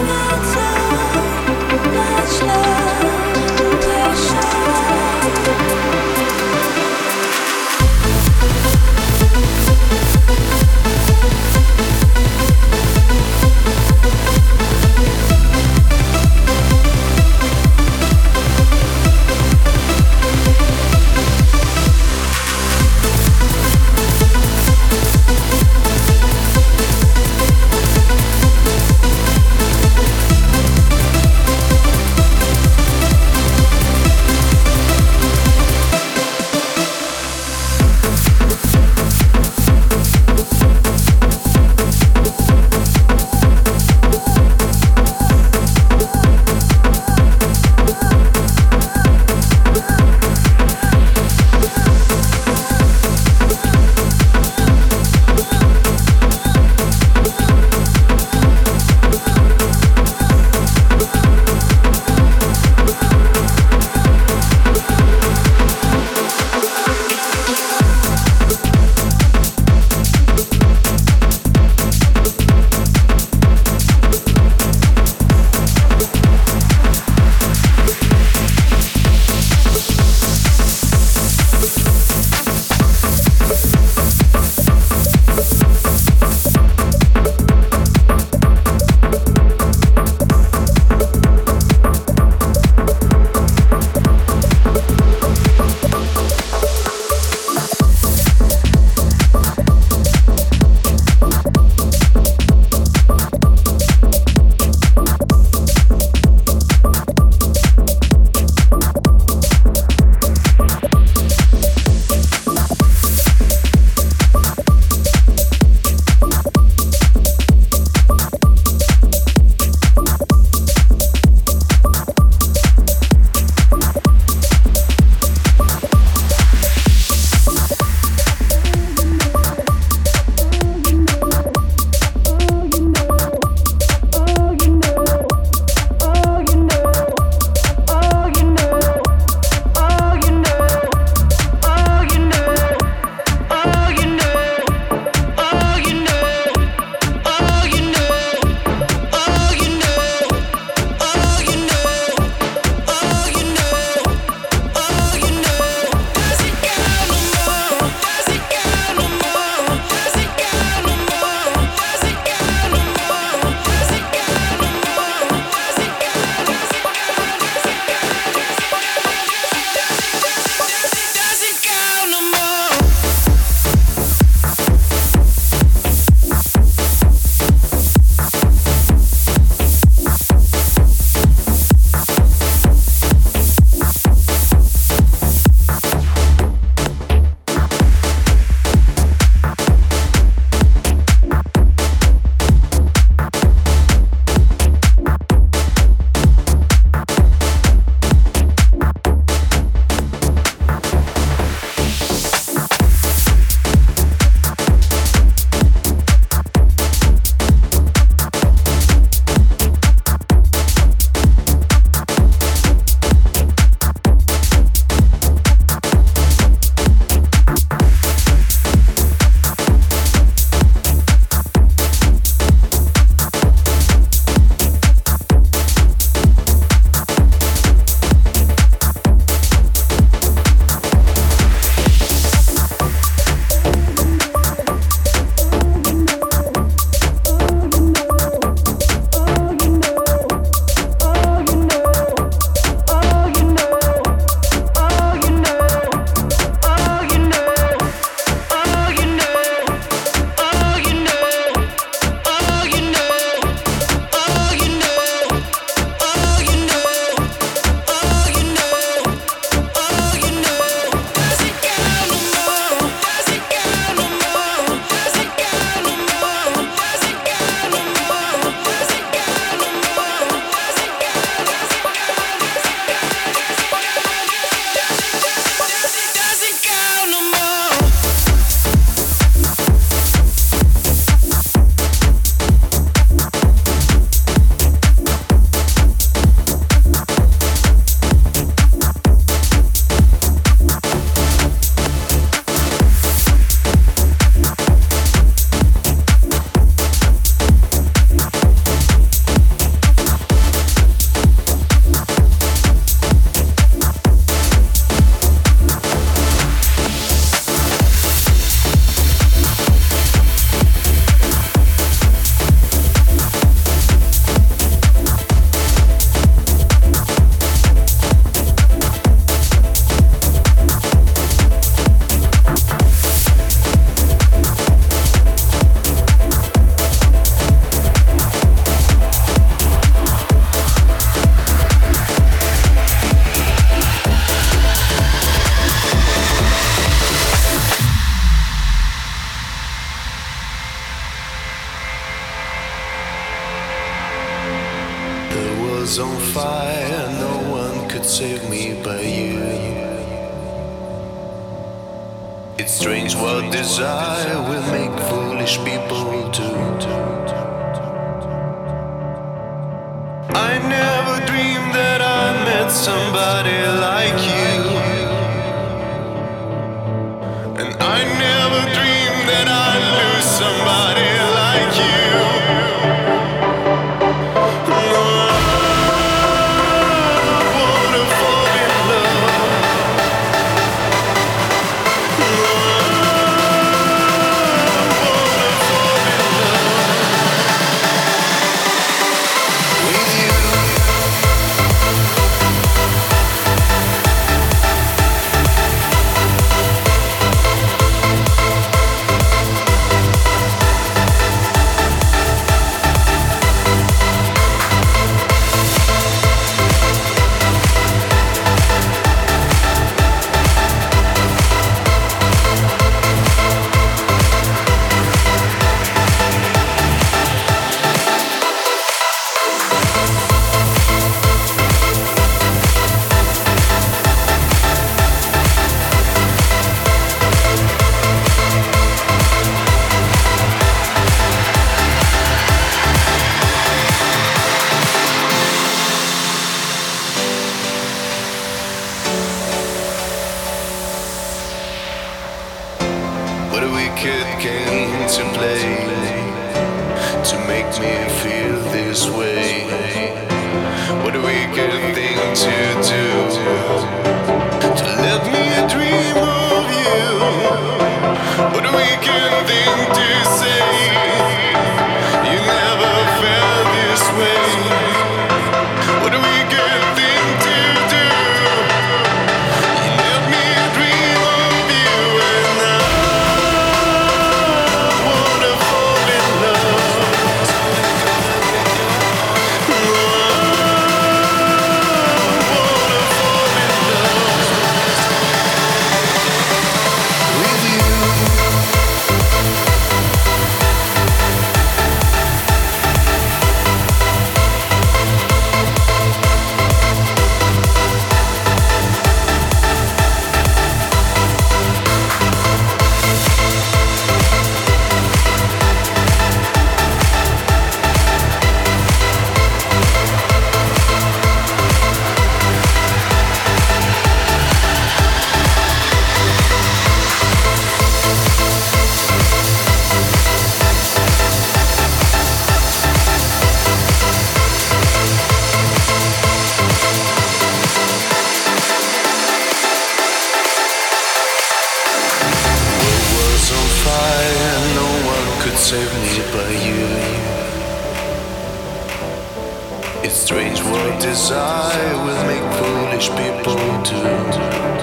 not time. Desire will make foolish people do.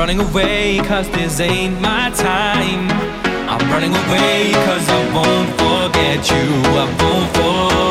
running away cause this ain't my time. I'm running away cause I won't forget you. I won't forget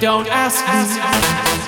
Don't ask me.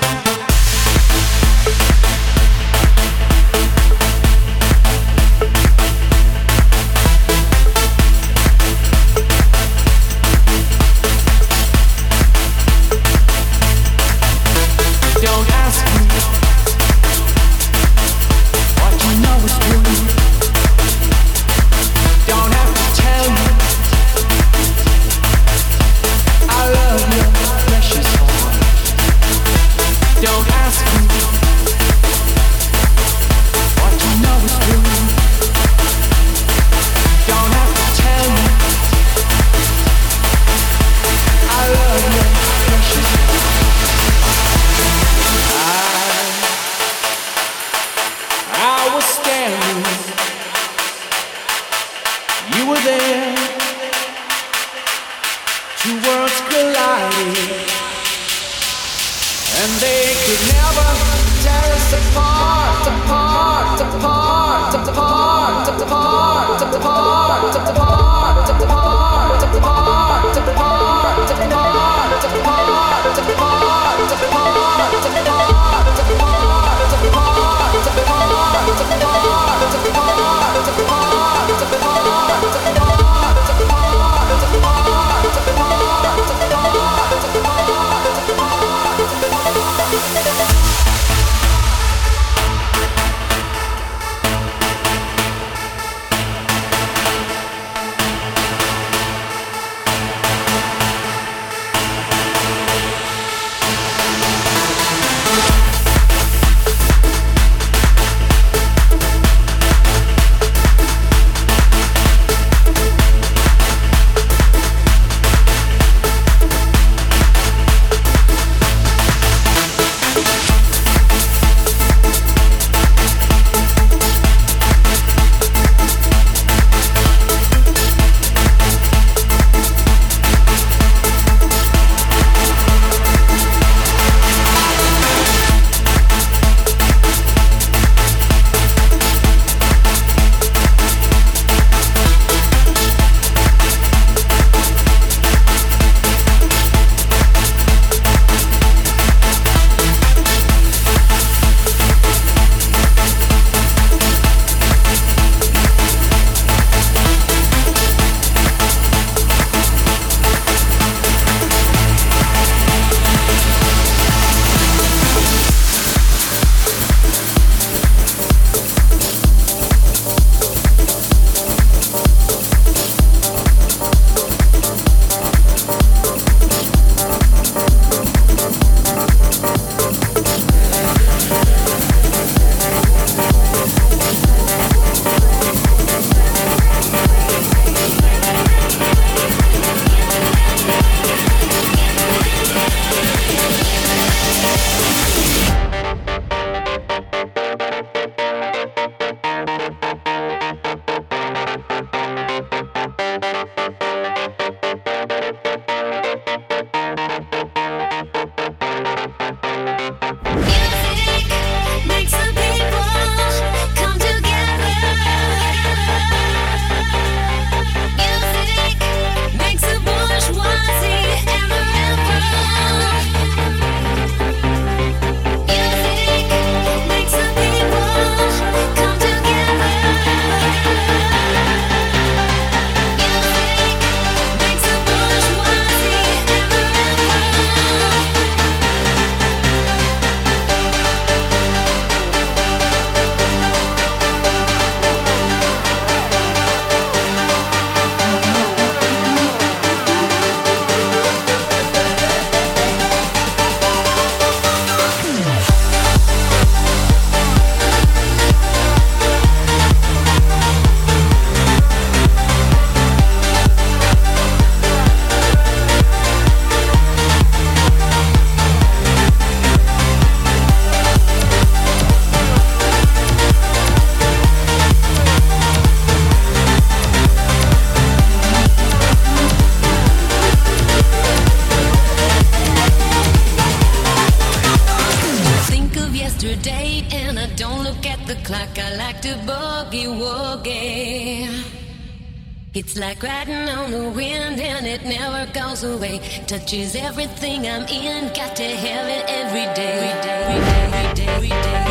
Touches everything I'm in, got to have it every day. Every day, every day, every day, every day,